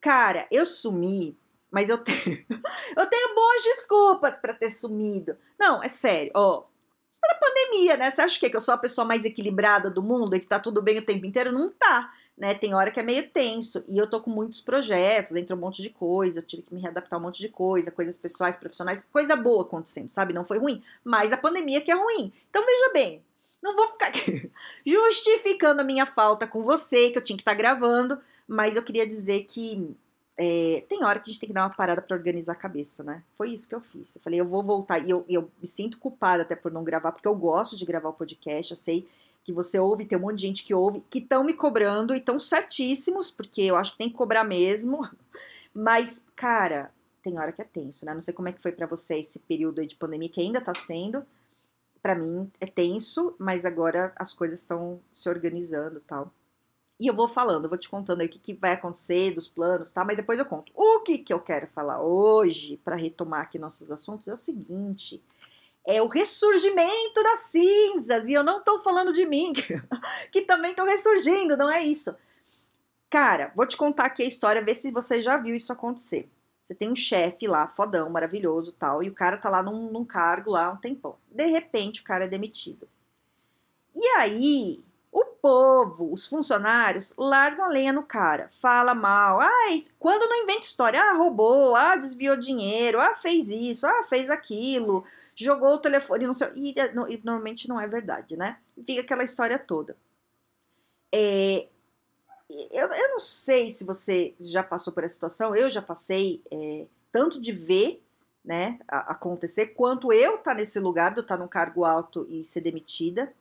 Cara, eu sumi, mas eu tenho, eu tenho boas desculpas para ter sumido. Não, é sério, ó. Era pandemia, né? Você acha que, que eu sou a pessoa mais equilibrada do mundo e que tá tudo bem o tempo inteiro? Não tá, né? Tem hora que é meio tenso. E eu tô com muitos projetos, entre um monte de coisa, eu tive que me readaptar a um monte de coisa, coisas pessoais, profissionais, coisa boa acontecendo, sabe? Não foi ruim, mas a pandemia que é ruim. Então veja bem, não vou ficar aqui justificando a minha falta com você, que eu tinha que estar tá gravando, mas eu queria dizer que é, tem hora que a gente tem que dar uma parada para organizar a cabeça, né? Foi isso que eu fiz. Eu falei, eu vou voltar. E eu, eu me sinto culpada até por não gravar, porque eu gosto de gravar o podcast. Eu sei que você ouve, tem um monte de gente que ouve, que estão me cobrando e estão certíssimos, porque eu acho que tem que cobrar mesmo. Mas, cara, tem hora que é tenso, né? Não sei como é que foi para você esse período aí de pandemia, que ainda tá sendo. Para mim é tenso, mas agora as coisas estão se organizando tal. E eu vou falando, eu vou te contando aí o que, que vai acontecer, dos planos, tá? Mas depois eu conto. O que, que eu quero falar hoje, para retomar aqui nossos assuntos, é o seguinte: é o ressurgimento das cinzas. E eu não tô falando de mim, que também tô ressurgindo, não é isso. Cara, vou te contar aqui a história, ver se você já viu isso acontecer. Você tem um chefe lá, fodão, maravilhoso tal, e o cara tá lá num, num cargo lá um tempão. De repente, o cara é demitido. E aí, povo, os funcionários, largam a lenha no cara, fala mal. Ah, quando não inventa história, ah, roubou, ah, desviou dinheiro, ah, fez isso, ah, fez aquilo, jogou o telefone, não sei. E, e normalmente não é verdade, né? Fica aquela história toda. É, eu, eu não sei se você já passou por essa situação, eu já passei, é, tanto de ver né, acontecer, quanto eu estar tá nesse lugar de eu estar tá num cargo alto e ser demitida.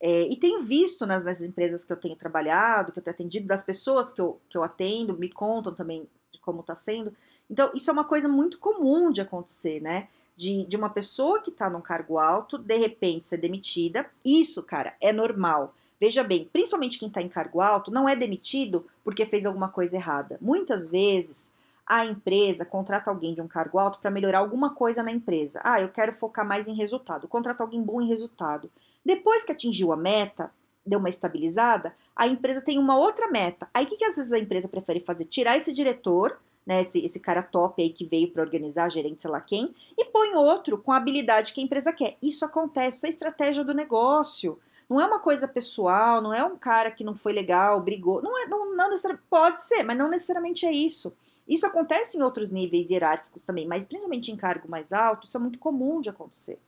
É, e tenho visto nas, nas, empresas que eu tenho trabalhado, que eu tenho atendido, das pessoas que eu, que eu atendo, me contam também de como está sendo. Então, isso é uma coisa muito comum de acontecer, né? De, de uma pessoa que está num cargo alto, de repente ser demitida. Isso, cara, é normal. Veja bem, principalmente quem está em cargo alto, não é demitido porque fez alguma coisa errada. Muitas vezes a empresa contrata alguém de um cargo alto para melhorar alguma coisa na empresa. Ah, eu quero focar mais em resultado. Contrata alguém bom em resultado. Depois que atingiu a meta, deu uma estabilizada, a empresa tem uma outra meta. Aí o que, que às vezes a empresa prefere fazer? Tirar esse diretor, né, esse, esse cara top aí que veio para organizar, gerente, sei lá quem, e põe outro com a habilidade que a empresa quer. Isso acontece, isso é estratégia do negócio. Não é uma coisa pessoal, não é um cara que não foi legal, brigou. Não é, não, não necessariamente, pode ser, mas não necessariamente é isso. Isso acontece em outros níveis hierárquicos também, mas principalmente em cargo mais alto, isso é muito comum de acontecer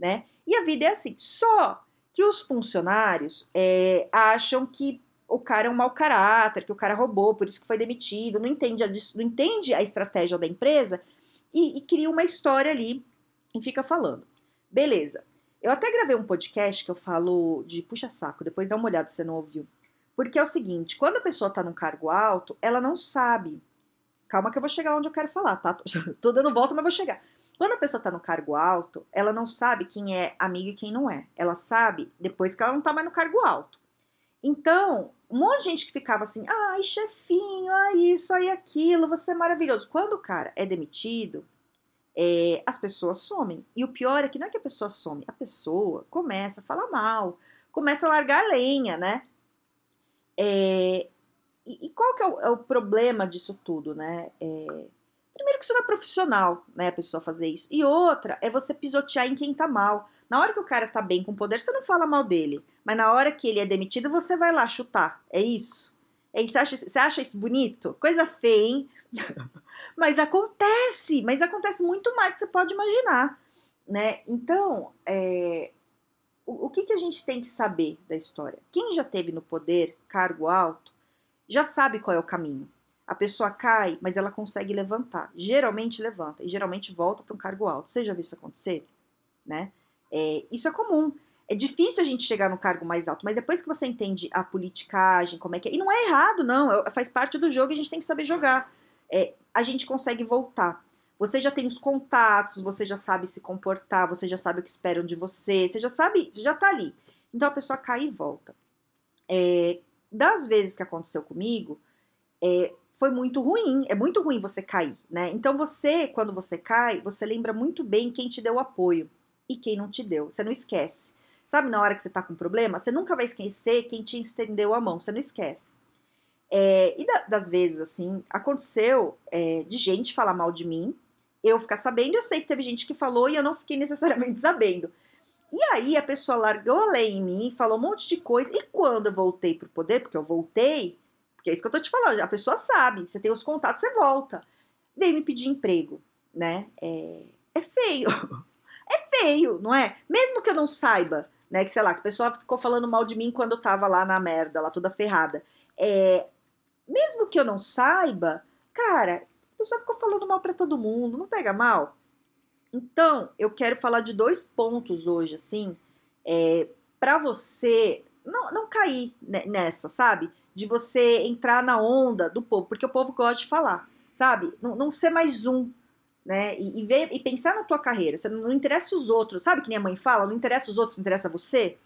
né? E a vida é assim. Só que os funcionários é, acham que o cara é um mau caráter, que o cara roubou, por isso que foi demitido, não entende a, não entende a estratégia da empresa e, e cria uma história ali e fica falando. Beleza. Eu até gravei um podcast que eu falo de puxa-saco, depois dá uma olhada se você não ouviu. Porque é o seguinte, quando a pessoa tá num cargo alto, ela não sabe. Calma que eu vou chegar onde eu quero falar, tá? Tô dando volta, mas vou chegar. Quando a pessoa está no cargo alto, ela não sabe quem é amigo e quem não é. Ela sabe depois que ela não está mais no cargo alto. Então, um monte de gente que ficava assim, ai, chefinho, ai, isso, ai, aquilo, você é maravilhoso. Quando o cara é demitido, é, as pessoas somem. E o pior é que não é que a pessoa some, a pessoa começa a falar mal, começa a largar lenha, né? É, e, e, qual que é o, é o, problema disso tudo, né? Que isso não é profissional, né, a pessoa fazer isso. E outra é você pisotear em quem tá mal. Na hora que o cara tá bem com poder, você não fala mal dele. Mas na hora que ele é demitido, você vai lá chutar. É isso? É isso você, acha, você acha isso bonito? Coisa feia, hein? mas acontece, mas acontece muito mais do que você pode imaginar, né? Então, é, o, o que, que a gente tem que saber da história? Quem já teve no poder, cargo alto, já sabe qual é o caminho. A pessoa cai, mas ela consegue levantar. Geralmente levanta e geralmente volta para um cargo alto. Você já viu isso acontecer? Né? É, isso é comum. É difícil a gente chegar no cargo mais alto, mas depois que você entende a politicagem, como é que é. E não é errado, não. É, faz parte do jogo e a gente tem que saber jogar. é, a gente consegue voltar. Você já tem os contatos, você já sabe se comportar, você já sabe o que esperam de você, você já sabe, você já tá ali. Então a pessoa cai e volta. É, das vezes que aconteceu comigo, é, foi muito ruim. É muito ruim você cair, né? Então você, quando você cai, você lembra muito bem quem te deu apoio e quem não te deu. Você não esquece. Sabe, na hora que você tá com problema, você nunca vai esquecer quem te estendeu a mão, você não esquece. É, e da, das vezes, assim, aconteceu é, de gente falar mal de mim, eu ficar sabendo, eu sei que teve gente que falou e eu não fiquei necessariamente sabendo. E aí a pessoa largou a lei em mim, falou um monte de coisa, e quando eu voltei pro poder, porque eu voltei, porque é isso que eu tô te falando, a pessoa sabe, você tem os contatos, você volta. Veio me pedir emprego, né? É, é feio. É feio, não é? Mesmo que eu não saiba, né? Que sei lá, que a pessoa ficou falando mal de mim quando eu tava lá na merda, lá toda ferrada. É, mesmo que eu não saiba, cara, a pessoa ficou falando mal para todo mundo, não pega mal? Então, eu quero falar de dois pontos hoje, assim, é, para você não, não cair nessa, sabe? De você entrar na onda do povo, porque o povo gosta de falar, sabe? Não, não ser mais um, né? E, e, ver, e pensar na tua carreira. Você não, não interessa os outros, sabe que minha mãe fala? Não interessa os outros, interessa você.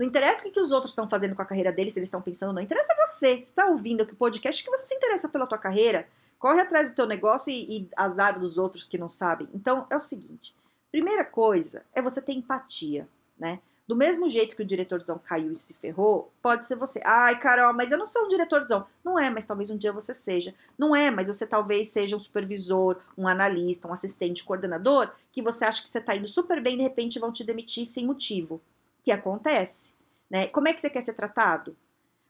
Não interessa o que os outros estão fazendo com a carreira deles, se eles estão pensando, não interessa você. Você está ouvindo aqui o podcast que você se interessa pela tua carreira, corre atrás do teu negócio e, e azar dos outros que não sabem. Então é o seguinte: primeira coisa é você ter empatia, né? Do mesmo jeito que o diretorzão caiu e se ferrou, pode ser você. Ai, Carol, mas eu não sou um diretorzão. Não é, mas talvez um dia você seja. Não é, mas você talvez seja um supervisor, um analista, um assistente, coordenador, que você acha que você está indo super bem e de repente vão te demitir sem motivo que acontece, né? Como é que você quer ser tratado?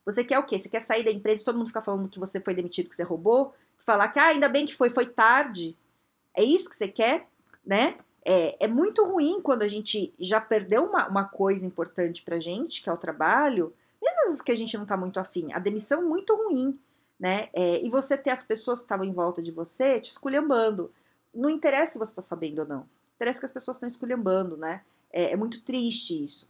Você quer o quê? Você quer sair da empresa e todo mundo ficar falando que você foi demitido, que você roubou? Falar que, ah, ainda bem que foi, foi tarde. É isso que você quer, né? É, é muito ruim quando a gente já perdeu uma, uma coisa importante pra gente, que é o trabalho, mesmo vezes que a gente não tá muito afim. A demissão é muito ruim, né? É, e você ter as pessoas que estavam em volta de você te esculhambando. Não interessa se você tá sabendo ou não. Interessa que as pessoas estão esculhambando, né? É, é muito triste isso.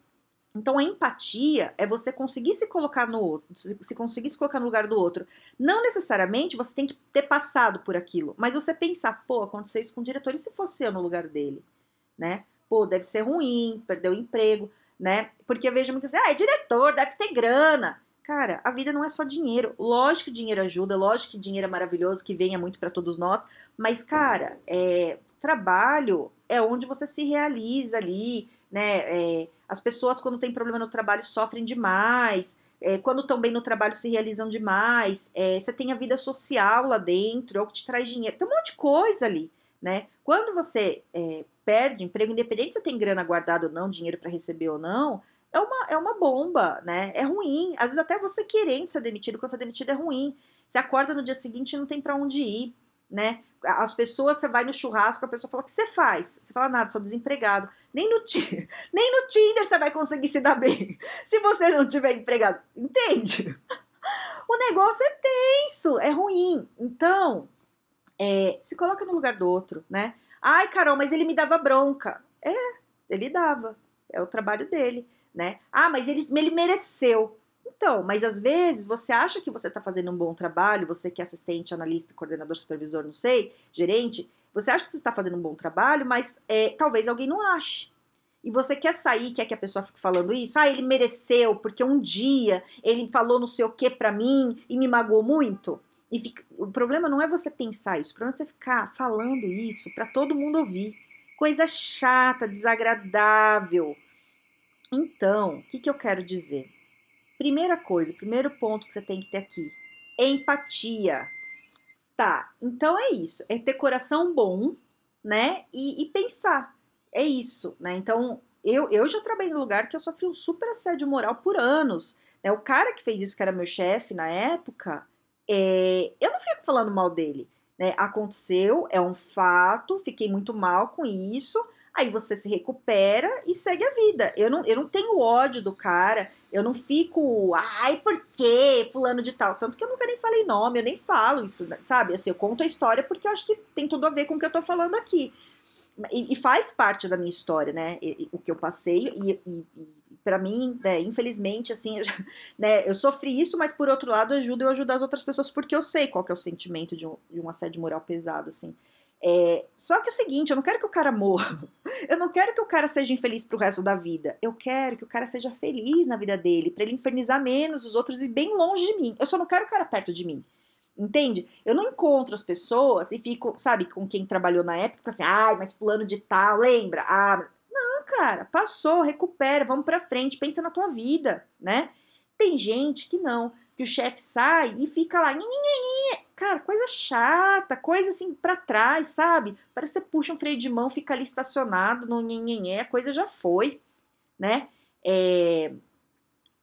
Então a empatia é você conseguir se colocar no outro, se conseguir se colocar no lugar do outro. Não necessariamente você tem que ter passado por aquilo, mas você pensar, pô, aconteceu isso com o diretor, e se fosse eu no lugar dele, né? Pô, deve ser ruim, perdeu o emprego, né? Porque eu vejo muitas vezes, ah, é diretor, deve ter grana. Cara, a vida não é só dinheiro. Lógico que dinheiro ajuda, lógico que dinheiro é maravilhoso, que venha muito para todos nós, mas, cara, é, trabalho é onde você se realiza ali, né? É, as pessoas, quando tem problema no trabalho, sofrem demais. É, quando estão bem no trabalho, se realizam demais. É, você tem a vida social lá dentro, é o que te traz dinheiro. Tem um monte de coisa ali, né? Quando você perde emprego, independente se tem grana guardada ou não, dinheiro para receber ou não, é uma, é uma bomba, né? É ruim. Às vezes até você querendo ser demitido, quando você é demitido é ruim. Você acorda no dia seguinte e não tem para onde ir, né? As pessoas, você vai no churrasco, a pessoa fala, o que você faz? Você fala, nada, sou desempregado. Nem no, nem no Tinder você vai conseguir se dar bem, se você não tiver empregado. Entende? O negócio é tenso, é ruim. Então, é, se coloca no lugar do outro, né? Ai, Carol, mas ele me dava bronca. É, ele dava. É o trabalho dele, né? Ah, mas ele, ele mereceu. Então, mas às vezes você acha que você está fazendo um bom trabalho, você que é assistente, analista, coordenador, supervisor, não sei, gerente, você acha que você está fazendo um bom trabalho, mas é, talvez alguém não ache. E você quer sair, quer que a pessoa fique falando isso? Ah, ele mereceu, porque um dia ele falou não sei o que para mim e me magoou muito. E fica... o problema não é você pensar isso, o problema é você ficar falando isso para todo mundo ouvir. Coisa chata, desagradável. Então, o que, que eu quero dizer? Primeira coisa, primeiro ponto que você tem que ter aqui: empatia. Tá, então é isso. É ter coração bom, né? E, e pensar. É isso, né? Então, eu, eu já trabalhei no lugar que eu sofri um super assédio moral por anos. Né? O cara que fez isso, que era meu chefe na época, é, eu não fico falando mal dele. Né? Aconteceu, é um fato, fiquei muito mal com isso. Aí você se recupera e segue a vida. Eu não, eu não tenho ódio do cara, eu não fico, ai, por quê? Fulano de tal. Tanto que eu nunca nem falei nome, eu nem falo isso, sabe? Assim, eu conto a história porque eu acho que tem tudo a ver com o que eu tô falando aqui. E, e faz parte da minha história, né? E, e, o que eu passei e, para mim, né, infelizmente, assim, eu, já, né, eu sofri isso, mas por outro lado, eu ajudo eu ajudar as outras pessoas porque eu sei qual que é o sentimento de um, de um assédio moral pesado, assim. É, só que é o seguinte, eu não quero que o cara morra. Eu não quero que o cara seja infeliz pro resto da vida. Eu quero que o cara seja feliz na vida dele, para ele infernizar menos os outros e bem longe de mim. Eu só não quero o cara perto de mim. Entende? Eu não encontro as pessoas e fico, sabe, com quem trabalhou na época, assim, ai, mas fulano de tal, lembra? Ah, não, cara, passou, recupera, vamos pra frente, pensa na tua vida, né? Tem gente que não, que o chefe sai e fica lá, cara, coisa chata, coisa assim pra trás, sabe? Parece que você puxa um freio de mão, fica ali estacionado no nhenhenhé, a coisa já foi, né? É...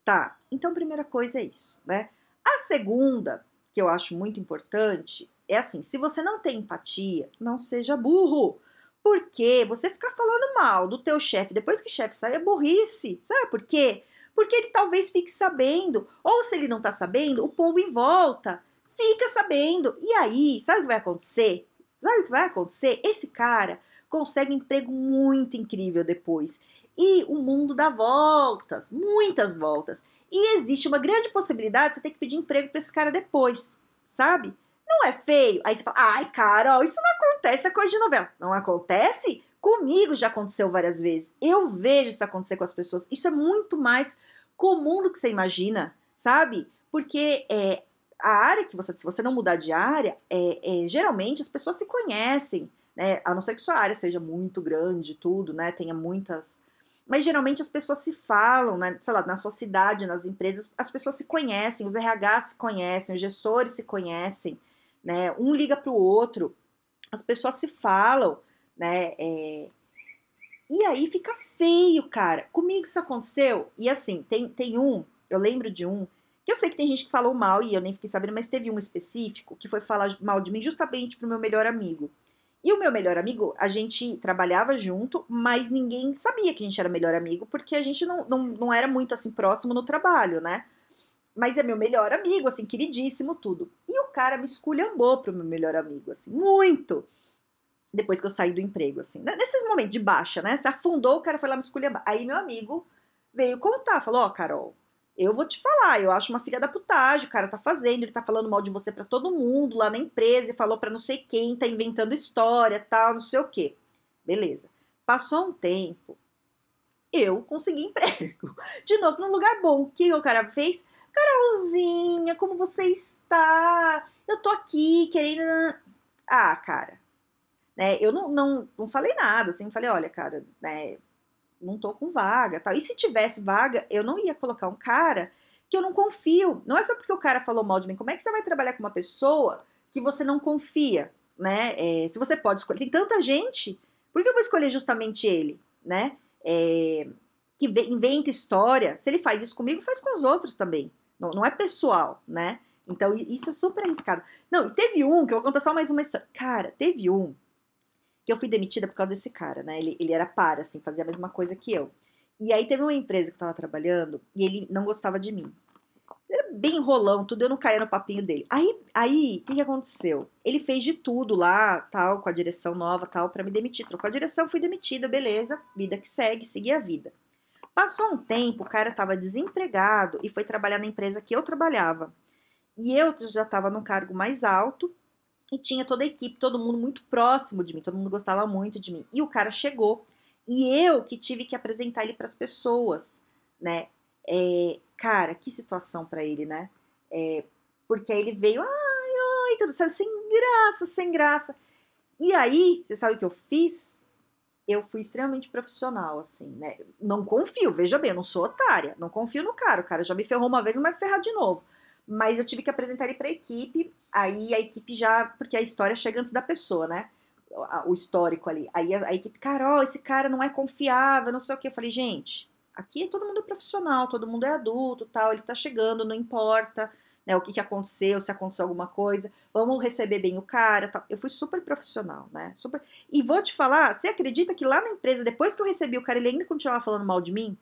Tá, então primeira coisa é isso, né? A segunda, que eu acho muito importante, é assim, se você não tem empatia, não seja burro. Porque você ficar falando mal do teu chefe depois que o chefe sai é burrice. Sabe por quê? Porque ele talvez fique sabendo. Ou se ele não tá sabendo, o povo em volta fica sabendo. E aí, sabe o que vai acontecer? Sabe o que vai acontecer? Esse cara consegue emprego muito incrível depois. E o mundo dá voltas, muitas voltas. E existe uma grande possibilidade de você ter que pedir emprego para esse cara depois, sabe? Não é feio? Aí você fala, ai, cara, ó, isso não acontece, é coisa de novela. Não acontece? Comigo já aconteceu várias vezes. Eu vejo isso acontecer com as pessoas. Isso é muito mais comum do que você imagina, sabe? Porque é, a área que você, se você não mudar de área, é, é, geralmente as pessoas se conhecem, né? A não ser que sua área seja muito grande, tudo, né? Tenha muitas. Mas geralmente as pessoas se falam, né? Sei lá, na sua cidade, nas empresas, as pessoas se conhecem, os RH se conhecem, os gestores se conhecem né? Um liga para o outro, as pessoas se falam, né? É... E aí fica feio, cara. Comigo isso aconteceu. E assim, tem, tem um, eu lembro de um, eu sei que tem gente que falou mal e eu nem fiquei sabendo, mas teve um específico que foi falar mal de mim justamente pro meu melhor amigo. E o meu melhor amigo, a gente trabalhava junto, mas ninguém sabia que a gente era melhor amigo, porque a gente não, não, não era muito assim próximo no trabalho, né? Mas é meu melhor amigo, assim, queridíssimo, tudo. E o cara me esculhambou pro meu melhor amigo, assim, muito. Depois que eu saí do emprego, assim. Nesses momentos de baixa, né? Se afundou, o cara foi lá me esculhambar. Aí meu amigo veio contar, falou, ó, oh, Carol, eu vou te falar, eu acho uma filha da putagem, o cara tá fazendo, ele tá falando mal de você para todo mundo lá na empresa, e falou para não sei quem, tá inventando história, tal, não sei o quê. Beleza. Passou um tempo, eu consegui emprego. De novo, num lugar bom. O que o cara fez? Carolzinha, como você está? Eu tô aqui querendo. Ah, cara. Né, eu não, não, não falei nada, assim, falei, olha, cara, né, não tô com vaga, tal. E se tivesse vaga, eu não ia colocar um cara que eu não confio. Não é só porque o cara falou mal de mim. Como é que você vai trabalhar com uma pessoa que você não confia, né? É, se você pode escolher, tem tanta gente, por que eu vou escolher justamente ele, né? É, que inventa história. Se ele faz isso comigo, faz com os outros também. Não, não é pessoal, né? Então, isso é super arriscado. Não, e teve um, que eu vou contar só mais uma história. Cara, teve um que eu fui demitida por causa desse cara, né? Ele, ele era para, assim, fazia a mesma coisa que eu. E aí teve uma empresa que eu tava trabalhando e ele não gostava de mim. Era bem enrolão, tudo, eu não caía no papinho dele. Aí, aí, o que, que aconteceu? Ele fez de tudo lá, tal, com a direção nova, tal, para me demitir. Trocou a direção, fui demitida, beleza, vida que segue, segui a vida. Passou um tempo, o cara estava desempregado e foi trabalhar na empresa que eu trabalhava. E eu já estava num cargo mais alto e tinha toda a equipe, todo mundo muito próximo de mim, todo mundo gostava muito de mim. E o cara chegou e eu que tive que apresentar ele para as pessoas, né? É, cara, que situação para ele, né? É, porque aí ele veio, ai, ai, tudo, sabe, sem graça, sem graça. E aí, você sabe o que eu fiz? eu fui extremamente profissional, assim, né? Não confio, veja bem, eu não sou otária, não confio no cara. O cara já me ferrou uma vez, não vai me ferrar de novo. Mas eu tive que apresentar ele pra equipe, aí a equipe já. Porque a história chega antes da pessoa, né? O histórico ali. Aí a, a equipe, Carol, esse cara não é confiável, não sei o que. Eu falei, gente, aqui todo mundo é profissional, todo mundo é adulto tal, ele tá chegando, não importa né, o que, que aconteceu, se aconteceu alguma coisa, vamos receber bem o cara, tal. Eu fui super profissional, né? Super... E vou te falar, você acredita que lá na empresa, depois que eu recebi o cara, ele ainda continuava falando mal de mim?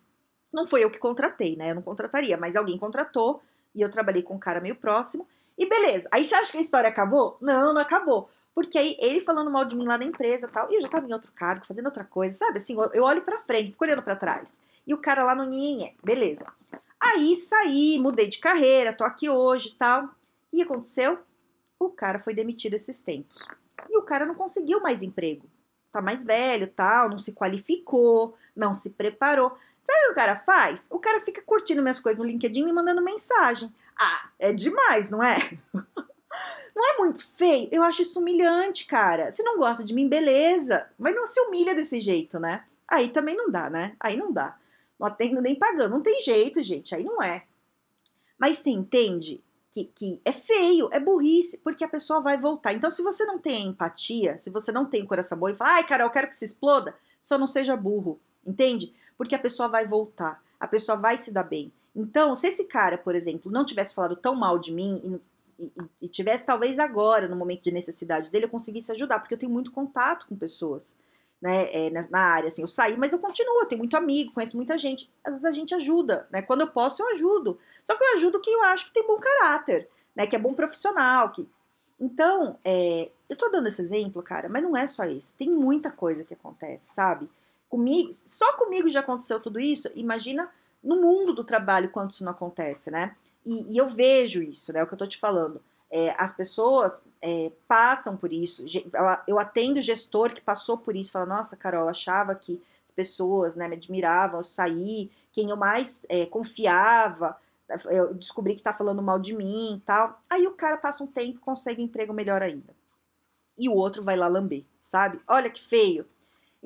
Não foi eu que contratei, né? Eu não contrataria, mas alguém contratou e eu trabalhei com um cara meio próximo. E beleza. Aí você acha que a história acabou? Não, não acabou. Porque aí ele falando mal de mim lá na empresa tal, e eu já tava em outro cargo, fazendo outra coisa, sabe? Assim, eu olho pra frente, fico olhando para trás. E o cara lá no Ninhé, beleza. Aí saí, mudei de carreira, tô aqui hoje e tal. E aconteceu? O cara foi demitido esses tempos. E o cara não conseguiu mais emprego. Tá mais velho, tal, não se qualificou, não se preparou. Sabe o que o cara faz? O cara fica curtindo minhas coisas no LinkedIn e me mandando mensagem. Ah, é demais, não é? Não é muito feio? Eu acho isso humilhante, cara. Se não gosta de mim, beleza. Mas não se humilha desse jeito, né? Aí também não dá, né? Aí não dá. Não atendo nem pagando. Não tem jeito, gente. Aí não é. Mas você entende que, que é feio, é burrice, porque a pessoa vai voltar. Então, se você não tem empatia, se você não tem coração bom e fala, ai, cara, eu quero que se exploda, só não seja burro, entende? Porque a pessoa vai voltar, a pessoa vai se dar bem. Então, se esse cara, por exemplo, não tivesse falado tão mal de mim e, e, tivesse talvez agora, no momento de necessidade dele, eu conseguisse ajudar, porque eu tenho muito contato com pessoas. Né, é, na, na, área, assim, eu saí, mas eu continuo, eu tenho muito amigo, conheço muita gente, às vezes a gente ajuda, né, quando eu posso eu ajudo, só que eu ajudo quem eu acho que tem bom caráter, né, que é bom profissional, que... então, é, eu tô dando esse exemplo, cara, mas não é só isso, tem muita coisa que acontece, sabe, comigo, só comigo já aconteceu tudo isso, imagina no mundo do trabalho quando isso não acontece, né, e, e eu vejo isso, né? É o que eu tô te falando. É, as pessoas é, passam por isso. Eu atendo gestor que passou por isso. Fala, nossa, Carol, eu achava que as pessoas né, me admiravam, eu saí, quem eu mais é, confiava, eu descobri que tá falando mal de mim e tal. Aí o cara passa um tempo consegue um emprego melhor ainda. E o outro vai lá lamber, sabe? Olha que feio.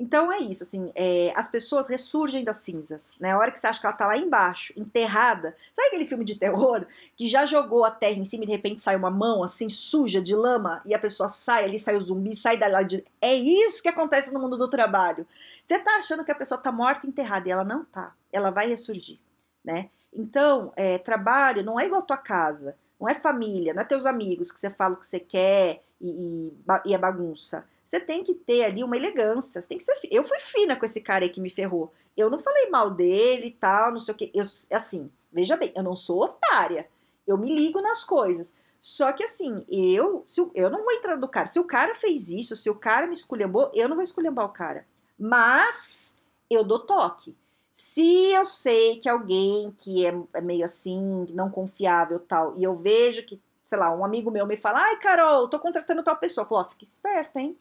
Então é isso, assim, é, as pessoas ressurgem das cinzas, né? A hora que você acha que ela tá lá embaixo, enterrada. Sabe aquele filme de terror que já jogou a terra em cima e de repente sai uma mão assim suja de lama e a pessoa sai ali, sai o zumbi, sai da lá de. É isso que acontece no mundo do trabalho. Você tá achando que a pessoa tá morta, enterrada e ela não tá. Ela vai ressurgir, né? Então, é, trabalho não é igual a tua casa, não é família, não é teus amigos que você fala o que você quer e, e, e é bagunça você tem que ter ali uma elegância. Você tem que ser. Eu fui fina com esse cara aí que me ferrou. Eu não falei mal dele e tal, não sei o que. Eu, assim, veja bem, eu não sou otária. Eu me ligo nas coisas. Só que assim, eu, se, eu não vou entrar do cara. Se o cara fez isso, se o cara me esculhambou, eu não vou esculhambar o cara. Mas eu dou toque. Se eu sei que alguém que é, é meio assim, não confiável tal, e eu vejo que, sei lá, um amigo meu me fala, ai, Carol, tô contratando tal pessoa. Eu falo, ó, fica esperta, hein?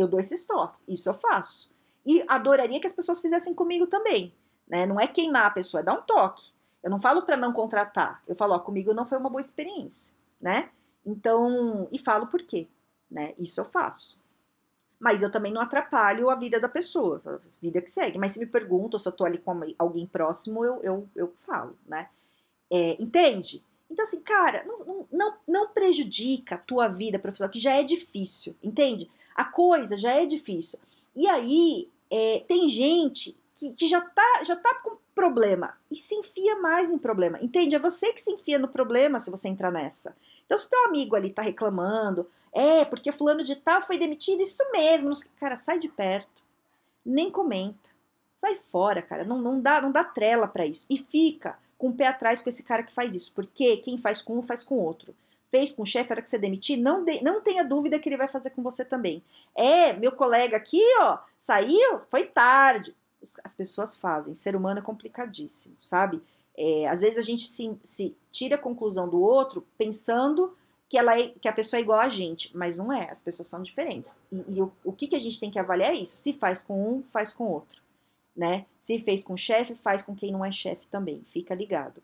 Eu dou esses toques, isso eu faço. E adoraria que as pessoas fizessem comigo também, né? Não é queimar a pessoa, é dar um toque. Eu não falo para não contratar, eu falo, ó, comigo não foi uma boa experiência, né? Então, e falo por quê, né? Isso eu faço. Mas eu também não atrapalho a vida da pessoa, a vida que segue. Mas se me perguntam se eu tô ali com alguém próximo, eu, eu, eu falo, né? É, entende? Então, assim, cara, não, não, não prejudica a tua vida profissional, que já é difícil, entende? A coisa já é difícil. E aí é, tem gente que, que já, tá, já tá com problema e se enfia mais em problema. Entende? É você que se enfia no problema se você entrar nessa. Então, se teu amigo ali tá reclamando, é, porque fulano de tal foi demitido, isso mesmo. Cara, sai de perto. Nem comenta. Sai fora, cara. Não, não, dá, não dá trela para isso. E fica com o pé atrás com esse cara que faz isso. Porque quem faz com um faz com o outro fez com o chefe, era que você demitir, não, de, não tenha dúvida que ele vai fazer com você também. É, meu colega aqui, ó, saiu, foi tarde. As pessoas fazem, ser humano é complicadíssimo, sabe? É, às vezes a gente se, se, tira a conclusão do outro pensando que, ela é, que a pessoa é igual a gente, mas não é, as pessoas são diferentes. E, e o, o que, que a gente tem que avaliar é isso: se faz com um, faz com outro. Né? Se fez com chefe, faz com quem não é chefe também. Fica ligado.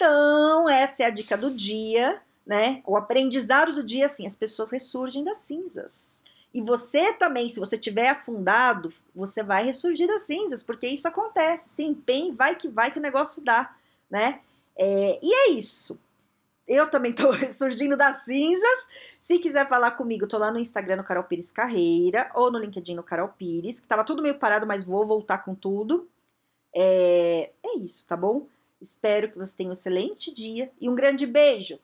Então, essa é a dica do dia, né? O aprendizado do dia, assim, as pessoas ressurgem das cinzas. E você também, se você tiver afundado, você vai ressurgir das cinzas, porque isso acontece. Se empenhe, vai que vai que o negócio dá, né? É, e é isso. Eu também tô ressurgindo das cinzas. Se quiser falar comigo, tô lá no Instagram no Carol Pires Carreira ou no LinkedIn no Carol Pires, que tava tudo meio parado, mas vou voltar com tudo. É, é isso, tá bom? Espero que você tenha um excelente dia e um grande beijo!